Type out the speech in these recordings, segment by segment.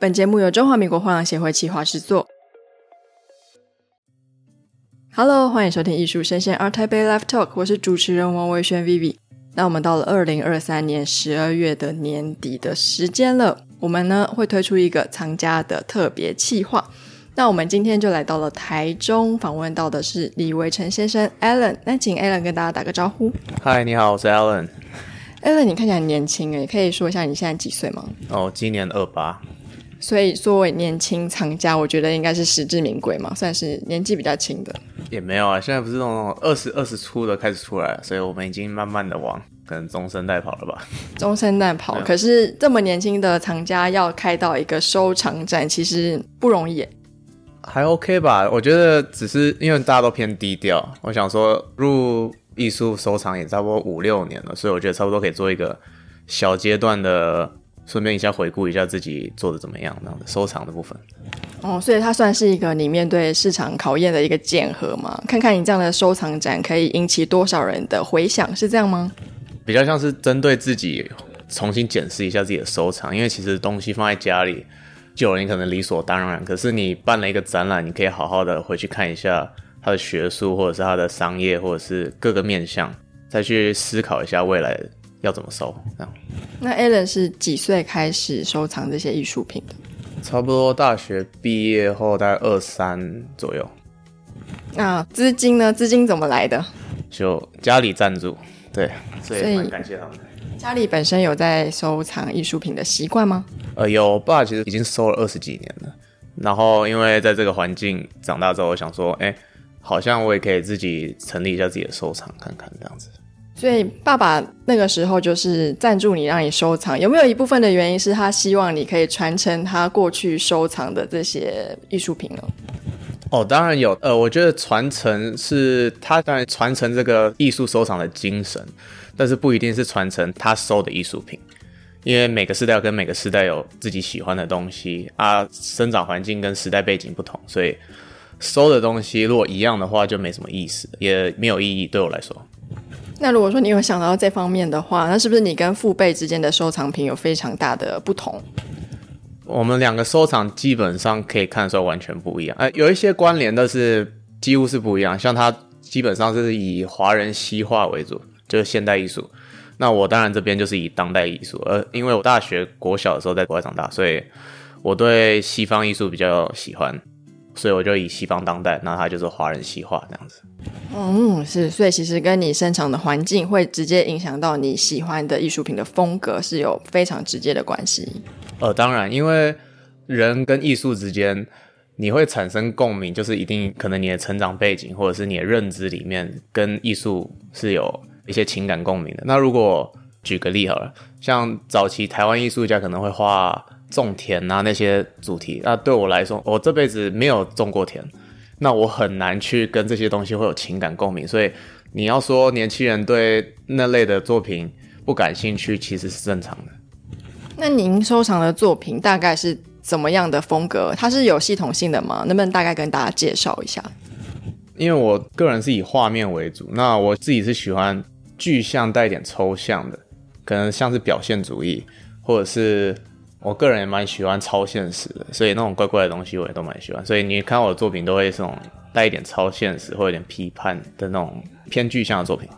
本节目由中华民国画廊协会企划制作。Hello，欢迎收听艺术声鲜 ART TAIPEI Live Talk，我是主持人王维轩 Vivi。那我们到了二零二三年十二月的年底的时间了，我们呢会推出一个藏家的特别企划。那我们今天就来到了台中，访问到的是李维成先生 Alan。那请 Alan 跟大家打个招呼。嗨，你好，我是 Alan。Alan，你看起来很年轻诶，可以说一下你现在几岁吗？哦，今年二八。所以作为年轻藏家，我觉得应该是实至名归嘛，算是年纪比较轻的。也没有啊，现在不是那种二十二十出的开始出来，所以我们已经慢慢的往可能中生代跑了吧。中生代跑，可是这么年轻的藏家要开到一个收藏展，其实不容易。还 OK 吧，我觉得只是因为大家都偏低调。我想说入艺术收藏也差不多五六年了，所以我觉得差不多可以做一个小阶段的。顺便一下回顾一下自己做的怎么样，那样的收藏的部分。哦，所以它算是一个你面对市场考验的一个检核嘛？看看你这样的收藏展可以引起多少人的回响，是这样吗？比较像是针对自己重新检视一下自己的收藏，因为其实东西放在家里久了，你可能理所当然。可是你办了一个展览，你可以好好的回去看一下它的学术，或者是它的商业，或者是各个面向，再去思考一下未来要怎么收。这样。那 Alan 是几岁开始收藏这些艺术品的？差不多大学毕业后，大概二三左右。那资金呢？资金怎么来的？就家里赞助，对，所以蛮感谢他们。家里本身有在收藏艺术品的习惯吗？呃，有，我爸其实已经收了二十几年了。然后因为在这个环境长大之后，我想说，哎，好像我也可以自己成立一下自己的收藏，看看这样子。所以爸爸那个时候就是赞助你，让你收藏。有没有一部分的原因是他希望你可以传承他过去收藏的这些艺术品呢？哦，当然有。呃，我觉得传承是他当然传承这个艺术收藏的精神，但是不一定是传承他收的艺术品，因为每个时代跟每个时代有自己喜欢的东西啊，生长环境跟时代背景不同，所以收的东西如果一样的话，就没什么意思，也没有意义。对我来说。那如果说你有想到这方面的话，那是不是你跟父辈之间的收藏品有非常大的不同？我们两个收藏基本上可以看出来完全不一样，呃，有一些关联，但是几乎是不一样。像他基本上是以华人西化为主，就是现代艺术。那我当然这边就是以当代艺术，而因为我大学国小的时候在国外长大，所以我对西方艺术比较喜欢。所以我就以西方当代，那它就是华人西化这样子。嗯，是，所以其实跟你生长的环境会直接影响到你喜欢的艺术品的风格，是有非常直接的关系。呃，当然，因为人跟艺术之间，你会产生共鸣，就是一定可能你的成长背景或者是你的认知里面跟艺术是有一些情感共鸣的。那如果举个例好了，像早期台湾艺术家可能会画。种田啊，那些主题，那对我来说，我这辈子没有种过田，那我很难去跟这些东西会有情感共鸣。所以你要说年轻人对那类的作品不感兴趣，其实是正常的。那您收藏的作品大概是怎么样的风格？它是有系统性的吗？能不能大概跟大家介绍一下？因为我个人是以画面为主，那我自己是喜欢具象带一点抽象的，可能像是表现主义，或者是。我个人也蛮喜欢超现实的，所以那种怪怪的东西我也都蛮喜欢。所以你看我的作品都会是那种带一点超现实或有点批判的那种偏具象的作品。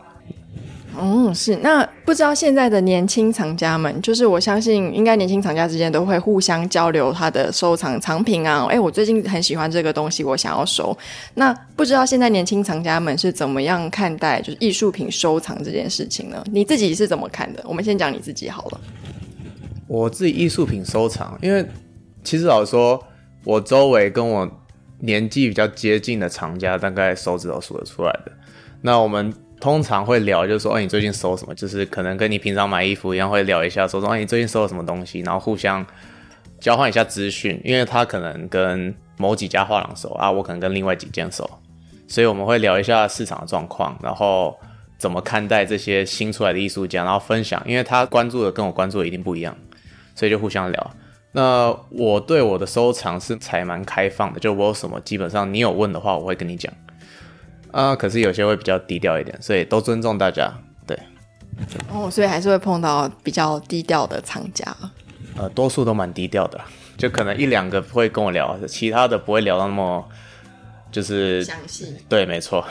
嗯，是。那不知道现在的年轻藏家们，就是我相信应该年轻藏家之间都会互相交流他的收藏藏品啊。哎，我最近很喜欢这个东西，我想要收。那不知道现在年轻藏家们是怎么样看待就是艺术品收藏这件事情呢？你自己是怎么看的？我们先讲你自己好了。我自己艺术品收藏，因为其实老实说，我周围跟我年纪比较接近的藏家，大概手指头数得出来的。那我们通常会聊，就是说，哎，你最近收什么？就是可能跟你平常买衣服一样，会聊一下，说说，哎，你最近收了什么东西？然后互相交换一下资讯，因为他可能跟某几家画廊熟啊，我可能跟另外几间熟，所以我们会聊一下市场的状况，然后怎么看待这些新出来的艺术家，然后分享，因为他关注的跟我关注的一定不一样。所以就互相聊。那我对我的收藏是才蛮开放的，就我有什么，基本上你有问的话，我会跟你讲。啊，可是有些会比较低调一点，所以都尊重大家。对。哦，所以还是会碰到比较低调的藏家。呃，多数都蛮低调的，就可能一两个会跟我聊，其他的不会聊到那么就是详细。对，没错。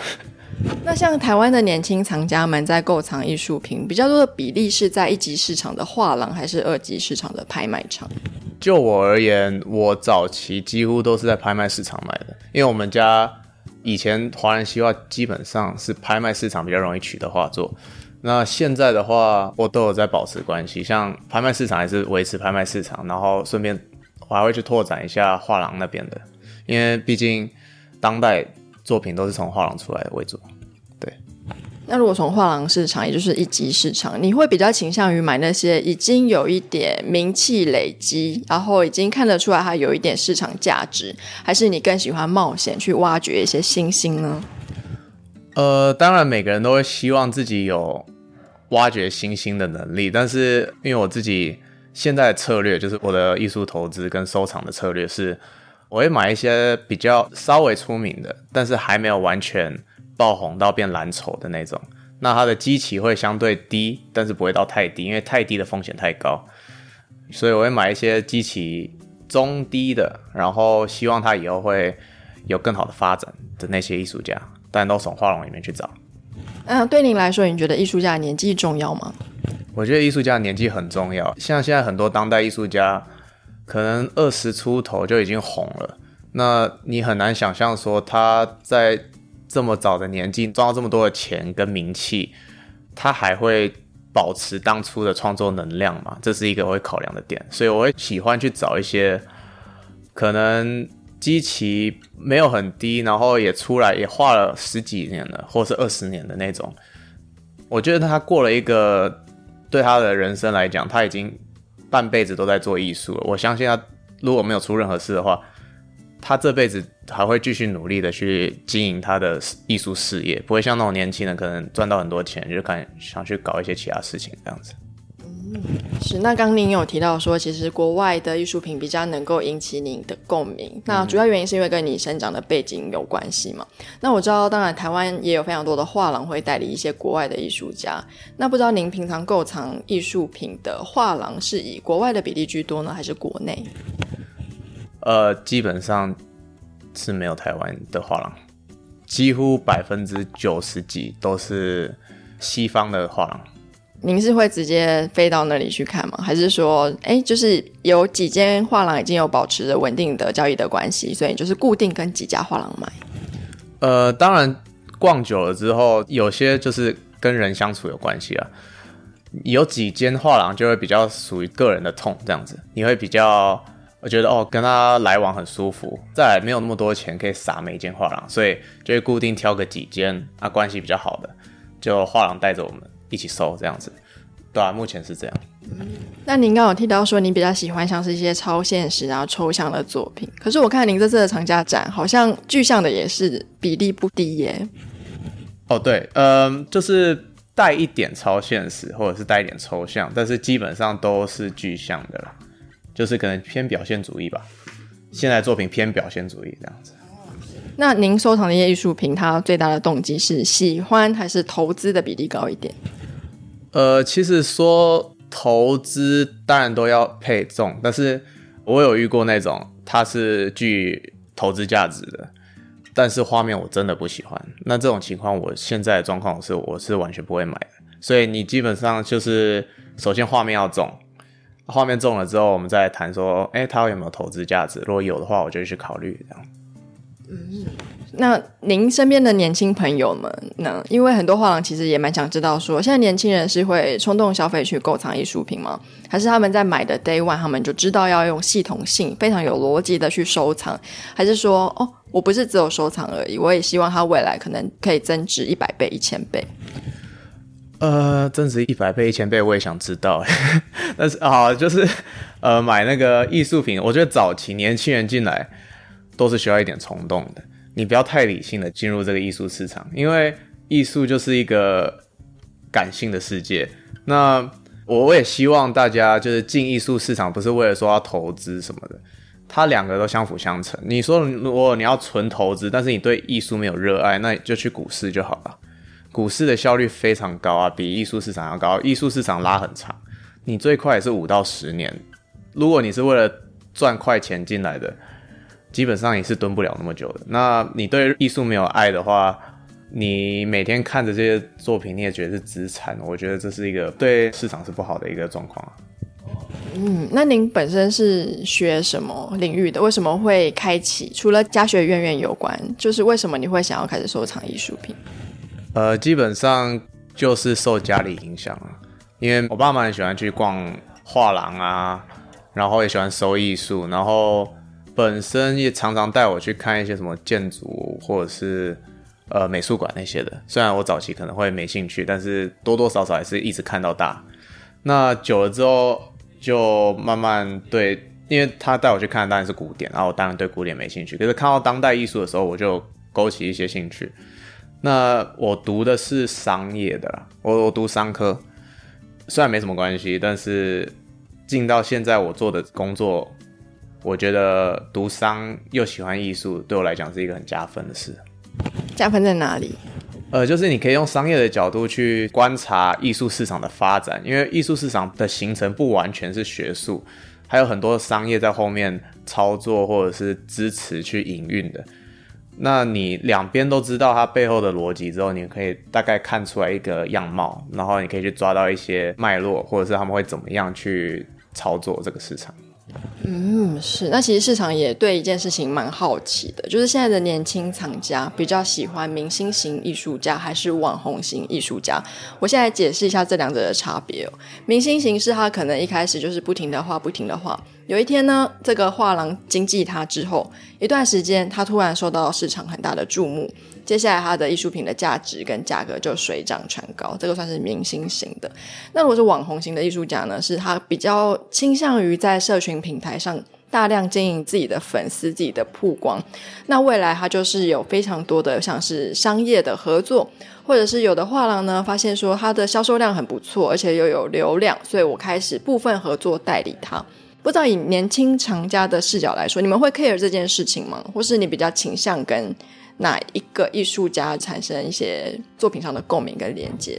那像台湾的年轻藏家们在购藏艺术品，比较多的比例是在一级市场的画廊，还是二级市场的拍卖场？就我而言，我早期几乎都是在拍卖市场买的，因为我们家以前华人西画基本上是拍卖市场比较容易取得画作。那现在的话，我都有在保持关系，像拍卖市场还是维持拍卖市场，然后顺便我还会去拓展一下画廊那边的，因为毕竟当代作品都是从画廊出来的为主。对。那如果从画廊市场，也就是一级市场，你会比较倾向于买那些已经有一点名气累积，然后已经看得出来它有一点市场价值，还是你更喜欢冒险去挖掘一些新星呢？呃，当然，每个人都会希望自己有挖掘新星的能力，但是因为我自己现在的策略，就是我的艺术投资跟收藏的策略是，我会买一些比较稍微出名的，但是还没有完全爆红到变蓝筹的那种。那它的基期会相对低，但是不会到太低，因为太低的风险太高。所以我会买一些基期中低的，然后希望他以后会有更好的发展的那些艺术家。但都从画廊里面去找。嗯，对您来说，你觉得艺术家的年纪重要吗？我觉得艺术家的年纪很重要。像现在很多当代艺术家，可能二十出头就已经红了。那你很难想象说他在这么早的年纪赚到这么多的钱跟名气，他还会保持当初的创作能量吗？这是一个我会考量的点。所以我会喜欢去找一些可能。基期没有很低，然后也出来也画了十几年了，或是二十年的那种。我觉得他过了一个对他的人生来讲，他已经半辈子都在做艺术了。我相信他如果没有出任何事的话，他这辈子还会继续努力的去经营他的艺术事业，不会像那种年轻人可能赚到很多钱就看想去搞一些其他事情这样子。嗯，是。那刚您有提到说，其实国外的艺术品比较能够引起您的共鸣。那主要原因是因为跟你生长的背景有关系嘛？那我知道，当然台湾也有非常多的画廊会代理一些国外的艺术家。那不知道您平常购藏艺术品的画廊是以国外的比例居多呢，还是国内？呃，基本上是没有台湾的画廊，几乎百分之九十几都是西方的画廊。您是会直接飞到那里去看吗？还是说，哎，就是有几间画廊已经有保持着稳定的交易的关系，所以就是固定跟几家画廊买？呃，当然，逛久了之后，有些就是跟人相处有关系啊。有几间画廊就会比较属于个人的痛这样子，你会比较，我觉得哦，跟他来往很舒服。再，没有那么多钱可以撒每间画廊，所以就会固定挑个几间啊，关系比较好的，就画廊带着我们。一起收这样子，对啊，目前是这样。嗯，那您刚刚有提到说，您比较喜欢像是一些超现实然后抽象的作品，可是我看您这次的藏家展，好像具象的也是比例不低耶。哦，对，嗯、呃，就是带一点超现实，或者是带一点抽象，但是基本上都是具象的啦，就是可能偏表现主义吧。现在作品偏表现主义这样子。那您收藏的一些艺术品，它最大的动机是喜欢还是投资的比例高一点？呃，其实说投资当然都要配重，但是我有遇过那种它是具投资价值的，但是画面我真的不喜欢。那这种情况，我现在的状况是我是完全不会买的。所以你基本上就是首先画面要重，画面重了之后，我们再谈说，哎，它有没有投资价值？如果有的话，我就去考虑这样。嗯，那您身边的年轻朋友们呢？因为很多画廊其实也蛮想知道说，说现在年轻人是会冲动消费去购藏艺术品吗？还是他们在买的 day one 他们就知道要用系统性、非常有逻辑的去收藏？还是说，哦，我不是只有收藏而已，我也希望它未来可能可以增值一百倍、一千倍？呃，增值一百倍、一千倍，我也想知道。但是啊，就是呃，买那个艺术品，我觉得早期年轻人进来。都是需要一点冲动的，你不要太理性的进入这个艺术市场，因为艺术就是一个感性的世界。那我也希望大家就是进艺术市场，不是为了说要投资什么的，它两个都相辅相成。你说如果你要纯投资，但是你对艺术没有热爱，那你就去股市就好了。股市的效率非常高啊，比艺术市场要高。艺术市场拉很长，你最快也是五到十年如果你是为了赚快钱进来的，基本上也是蹲不了那么久的。那你对艺术没有爱的话，你每天看着这些作品，你也觉得是资产，我觉得这是一个对市场是不好的一个状况啊。嗯，那您本身是学什么领域的？为什么会开启？除了家学渊源有关，就是为什么你会想要开始收藏艺术品？呃，基本上就是受家里影响啊，因为我爸妈很喜欢去逛画廊啊，然后也喜欢收艺术，然后本身也常常带我去看一些什么建筑或者是呃美术馆那些的。虽然我早期可能会没兴趣，但是多多少少还是一直看到大。那久了之后。就慢慢对，因为他带我去看的当然是古典，然后我当然对古典没兴趣。可是看到当代艺术的时候，我就勾起一些兴趣。那我读的是商业的啦，我我读商科，虽然没什么关系，但是进到现在我做的工作，我觉得读商又喜欢艺术，对我来讲是一个很加分的事。加分在哪里？呃，就是你可以用商业的角度去观察艺术市场的发展，因为艺术市场的形成不完全是学术，还有很多商业在后面操作或者是支持去营运的。那你两边都知道它背后的逻辑之后，你可以大概看出来一个样貌，然后你可以去抓到一些脉络，或者是他们会怎么样去操作这个市场。嗯，是。那其实市场也对一件事情蛮好奇的，就是现在的年轻藏家比较喜欢明星型艺术家还是网红型艺术家？我现在解释一下这两者的差别哦。明星型是他可能一开始就是不停的画，不停的画。有一天呢，这个画廊经纪他之后，一段时间他突然受到市场很大的注目。接下来，他的艺术品的价值跟价格就水涨船高，这个算是明星型的。那如果是网红型的艺术家呢？是他比较倾向于在社群平台上大量经营自己的粉丝、自己的曝光。那未来他就是有非常多的像是商业的合作，或者是有的画廊呢，发现说他的销售量很不错，而且又有流量，所以我开始部分合作代理他。不知道以年轻藏家的视角来说，你们会 care 这件事情吗？或是你比较倾向跟？哪一个艺术家产生一些作品上的共鸣跟连接？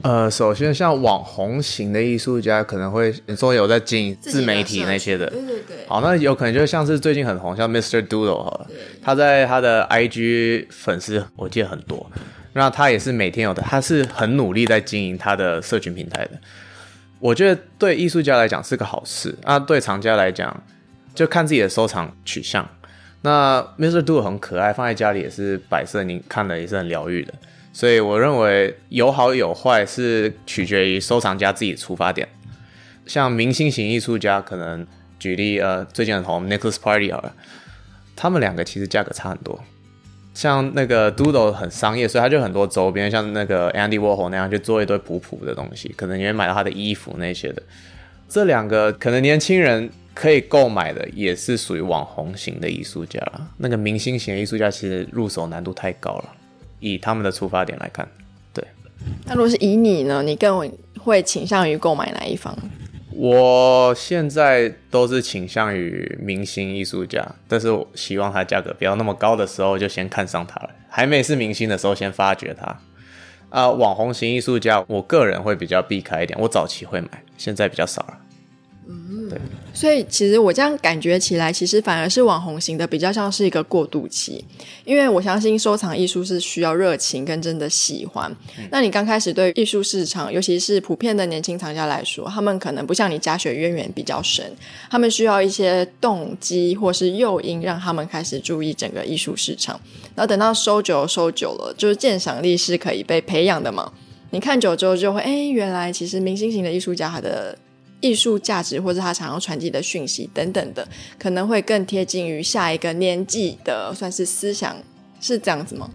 呃，首先像网红型的艺术家，可能会你说有在经营自媒体那些的，对对对。好，那有可能就像是最近很红，像 Mr. Doodle 好了，他在他的 IG 粉丝我记得很多，那他也是每天有的，他是很努力在经营他的社群平台的。我觉得对艺术家来讲是个好事，啊，对藏家来讲就看自己的收藏取向。那 Mr. Do 很可爱，放在家里也是摆设，你看了也是很疗愈的。所以我认为有好有坏是取决于收藏家自己的出发点。像明星型艺术家，可能举例呃，最近很红 Nicholas Party 好了，他们两个其实价格差很多。像那个 Doodle 很商业，所以他就很多周边，像那个 Andy Warhol 那样去做一堆普普的东西，可能你会买到他的衣服那些的。这两个可能年轻人。可以购买的也是属于网红型的艺术家，那个明星型的艺术家其实入手难度太高了。以他们的出发点来看，对。那如果是以你呢？你更会倾向于购买哪一方？我现在都是倾向于明星艺术家，但是我希望它价格不要那么高的时候就先看上它了，还没是明星的时候先发掘它。啊、网红型艺术家，我个人会比较避开一点。我早期会买，现在比较少了。对，所以其实我这样感觉起来，其实反而是网红型的比较像是一个过渡期，因为我相信收藏艺术是需要热情跟真的喜欢。嗯、那你刚开始对艺术市场，尤其是普遍的年轻藏家来说，他们可能不像你家学渊源比较深，他们需要一些动机或是诱因，让他们开始注意整个艺术市场。然后等到收久收久了，就是鉴赏力是可以被培养的嘛。你看久之后就会，哎，原来其实明星型的艺术家他的。艺术价值或者他想要传递的讯息等等的，可能会更贴近于下一个年纪的，算是思想，是这样子吗？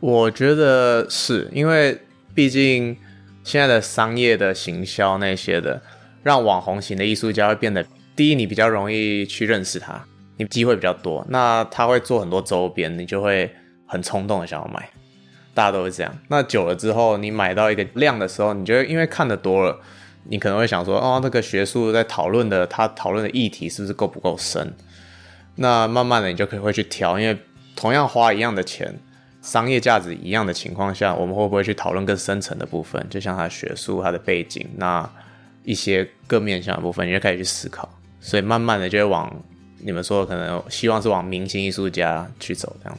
我觉得是因为毕竟现在的商业的行销那些的，让网红型的艺术家会变得，第一，你比较容易去认识他，你机会比较多，那他会做很多周边，你就会很冲动的想要买，大家都会这样。那久了之后，你买到一个量的时候，你觉得因为看得多了。你可能会想说，哦，那个学术在讨论的，他讨论的议题是不是够不够深？那慢慢的，你就可以会去调，因为同样花一样的钱，商业价值一样的情况下，我们会不会去讨论更深层的部分？就像他学术、他的背景，那一些各面向的部分，你就可以去思考。所以慢慢的就会往你们说的可能希望是往明星艺术家去走这样。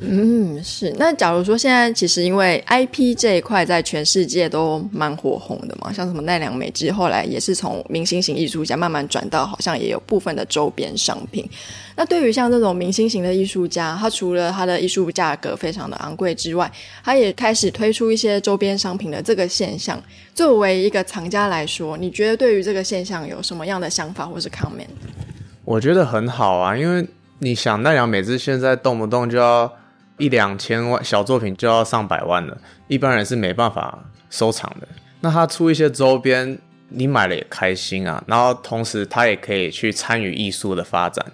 嗯，是。那假如说现在其实因为 IP 这一块在全世界都蛮火红的嘛，像什么奈良美智后来也是从明星型艺术家慢慢转到好像也有部分的周边商品。那对于像这种明星型的艺术家，他除了他的艺术价格非常的昂贵之外，他也开始推出一些周边商品的这个现象。作为一个藏家来说，你觉得对于这个现象有什么样的想法或是 comment？我觉得很好啊，因为你想奈良美智现在动不动就要。一两千万小作品就要上百万了，一般人是没办法收藏的。那他出一些周边，你买了也开心啊。然后同时他也可以去参与艺术的发展。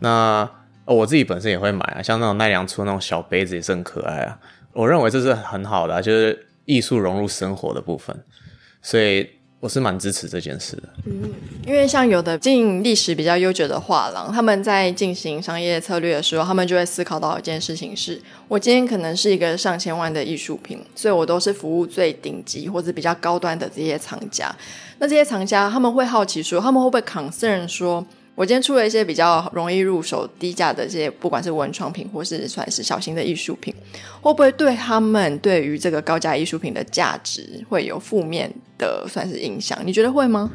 那我自己本身也会买啊，像那种奈良出那种小杯子也是很可爱啊。我认为这是很好的啊，就是艺术融入生活的部分。所以。我是蛮支持这件事的，嗯，因为像有的进历史比较悠久的画廊，他们在进行商业策略的时候，他们就会思考到一件事情是：我今天可能是一个上千万的艺术品，所以我都是服务最顶级或者比较高端的这些藏家。那这些藏家他们会好奇说，他们会不会 concern 说？我今天出了一些比较容易入手、低价的这些，不管是文创品或是算是小型的艺术品，会不会对他们对于这个高价艺术品的价值会有负面的算是影响？你觉得会吗？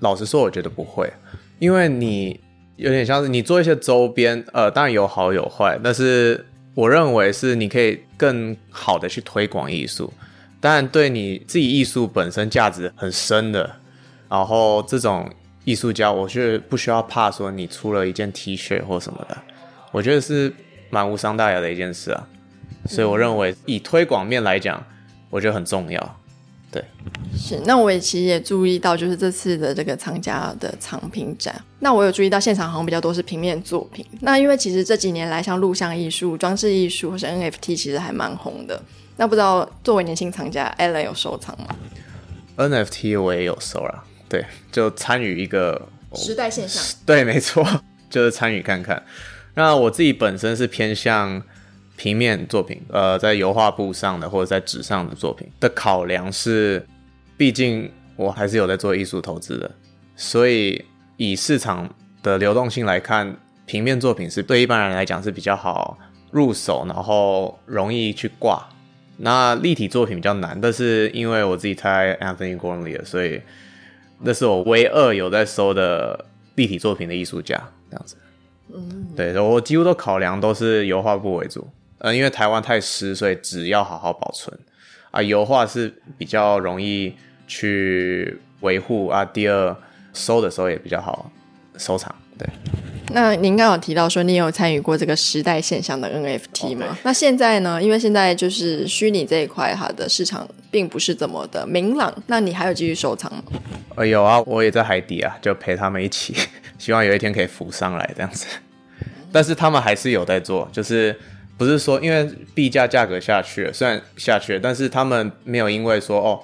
老实说，我觉得不会，因为你有点像是你做一些周边，呃，当然有好有坏，但是我认为是你可以更好的去推广艺术，当然对你自己艺术本身价值很深的，然后这种。艺术家，我觉得不需要怕说你出了一件 T 恤或什么的，我觉得是蛮无伤大雅的一件事啊。所以我认为以推广面来讲，我觉得很重要。对，是。那我也其实也注意到，就是这次的这个藏家的藏品展，那我有注意到现场好像比较多是平面作品。那因为其实这几年来，像录像艺术、装置艺术或是 NFT，其实还蛮红的。那不知道作为年轻藏家，Alan 有收藏吗？NFT 我也有收了。对，就参与一个时代现象。对，没错，就是参与看看。那我自己本身是偏向平面作品，呃，在油画布上的或者在纸上的作品的考量是，毕竟我还是有在做艺术投资的，所以以市场的流动性来看，平面作品是对一般人来讲是比较好入手，然后容易去挂。那立体作品比较难，但是因为我自己太 Anthony Gormley，所以。那是我唯二有在收的立体作品的艺术家，这样子。嗯，对，我几乎都考量都是油画布为主。呃，因为台湾太湿，所以纸要好好保存啊。油画是比较容易去维护啊。第二，收的时候也比较好收藏。对。那您刚刚有提到说，你有参与过这个时代现象的 NFT 吗？Okay. 那现在呢？因为现在就是虚拟这一块，它的市场并不是怎么的明朗。那你还有继续收藏吗？呃，有啊，我也在海底啊，就陪他们一起，希望有一天可以浮上来这样子。但是他们还是有在做，就是不是说因为币价价格下去了，虽然下去了，但是他们没有因为说哦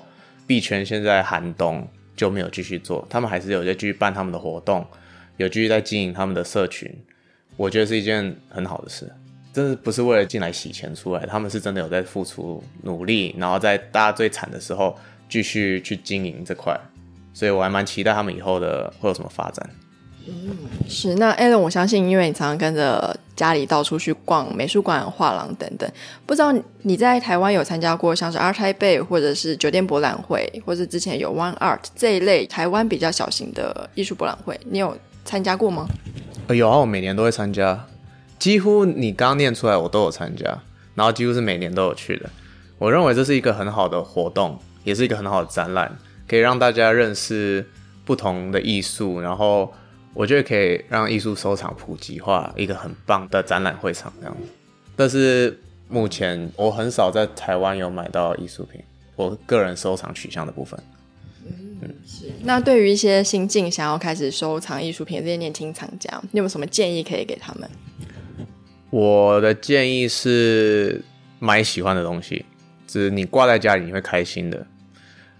币圈现在寒冬就没有继续做，他们还是有在继续办他们的活动。有继续在经营他们的社群，我觉得是一件很好的事。真的不是为了进来洗钱出来，他们是真的有在付出努力，然后在大家最惨的时候继续去经营这块。所以我还蛮期待他们以后的会有什么发展。嗯，是。那 Alan，我相信，因为你常常跟着家里到处去逛美术馆、画廊等等，不知道你在台湾有参加过像是 Art Taipei 或者是酒店博览会，或者之前有 One Art 这一类台湾比较小型的艺术博览会，你有？参加过吗？有啊，我每年都会参加，几乎你刚念出来我都有参加，然后几乎是每年都有去的。我认为这是一个很好的活动，也是一个很好的展览，可以让大家认识不同的艺术，然后我觉得可以让艺术收藏普及化，一个很棒的展览会场这样子。但是目前我很少在台湾有买到艺术品，我个人收藏取向的部分。嗯，是。那对于一些新进想要开始收藏艺术品的这些年轻藏家，你有没有什么建议可以给他们？我的建议是买喜欢的东西，就是你挂在家里你会开心的。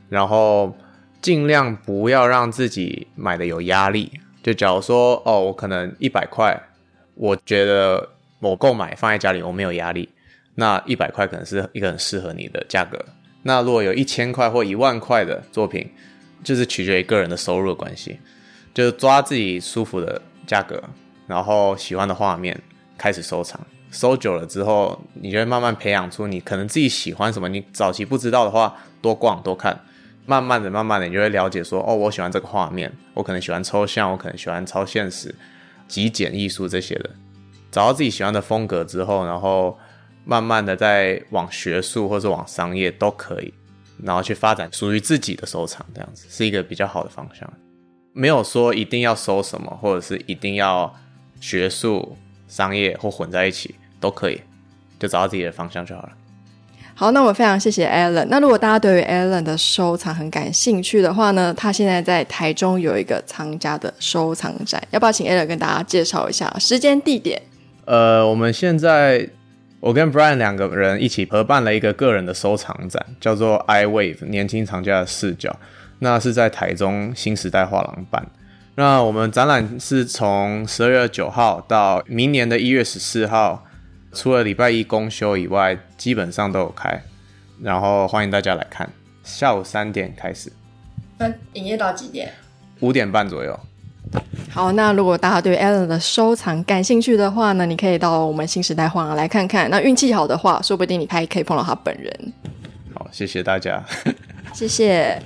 然后尽量不要让自己买的有压力。就假如说，哦，我可能一百块，我觉得我购买放在家里我没有压力，那一百块可能是一个很适合你的价格。那如果有一千块或一万块的作品，就是取决于个人的收入的关系，就是抓自己舒服的价格，然后喜欢的画面开始收藏。收久了之后，你就会慢慢培养出你可能自己喜欢什么。你早期不知道的话，多逛多看，慢慢的、慢慢的，你就会了解说，哦，我喜欢这个画面，我可能喜欢抽象，我可能喜欢超现实、极简艺术这些的。找到自己喜欢的风格之后，然后慢慢的再往学术或者往商业都可以，然后去发展属于自己的收藏，这样子是一个比较好的方向。没有说一定要收什么，或者是一定要学术、商业或混在一起。都可以，就找到自己的方向就好了。好，那我非常谢谢 Alan。那如果大家对于 Alan 的收藏很感兴趣的话呢，他现在在台中有一个藏家的收藏展，要不要请 Alan 跟大家介绍一下时间地点？呃，我们现在我跟 Brian 两个人一起合办了一个个人的收藏展，叫做 I Wave 年轻藏家的视角。那是在台中新时代画廊办。那我们展览是从十二月九号到明年的一月十四号。除了礼拜一公休以外，基本上都有开，然后欢迎大家来看。下午三点开始，那营业到几点？五点半左右。好，那如果大家对 Alan 的收藏感兴趣的话呢，你可以到我们新时代画廊来看看。那运气好的话，说不定你还可以碰到他本人。好，谢谢大家，谢谢。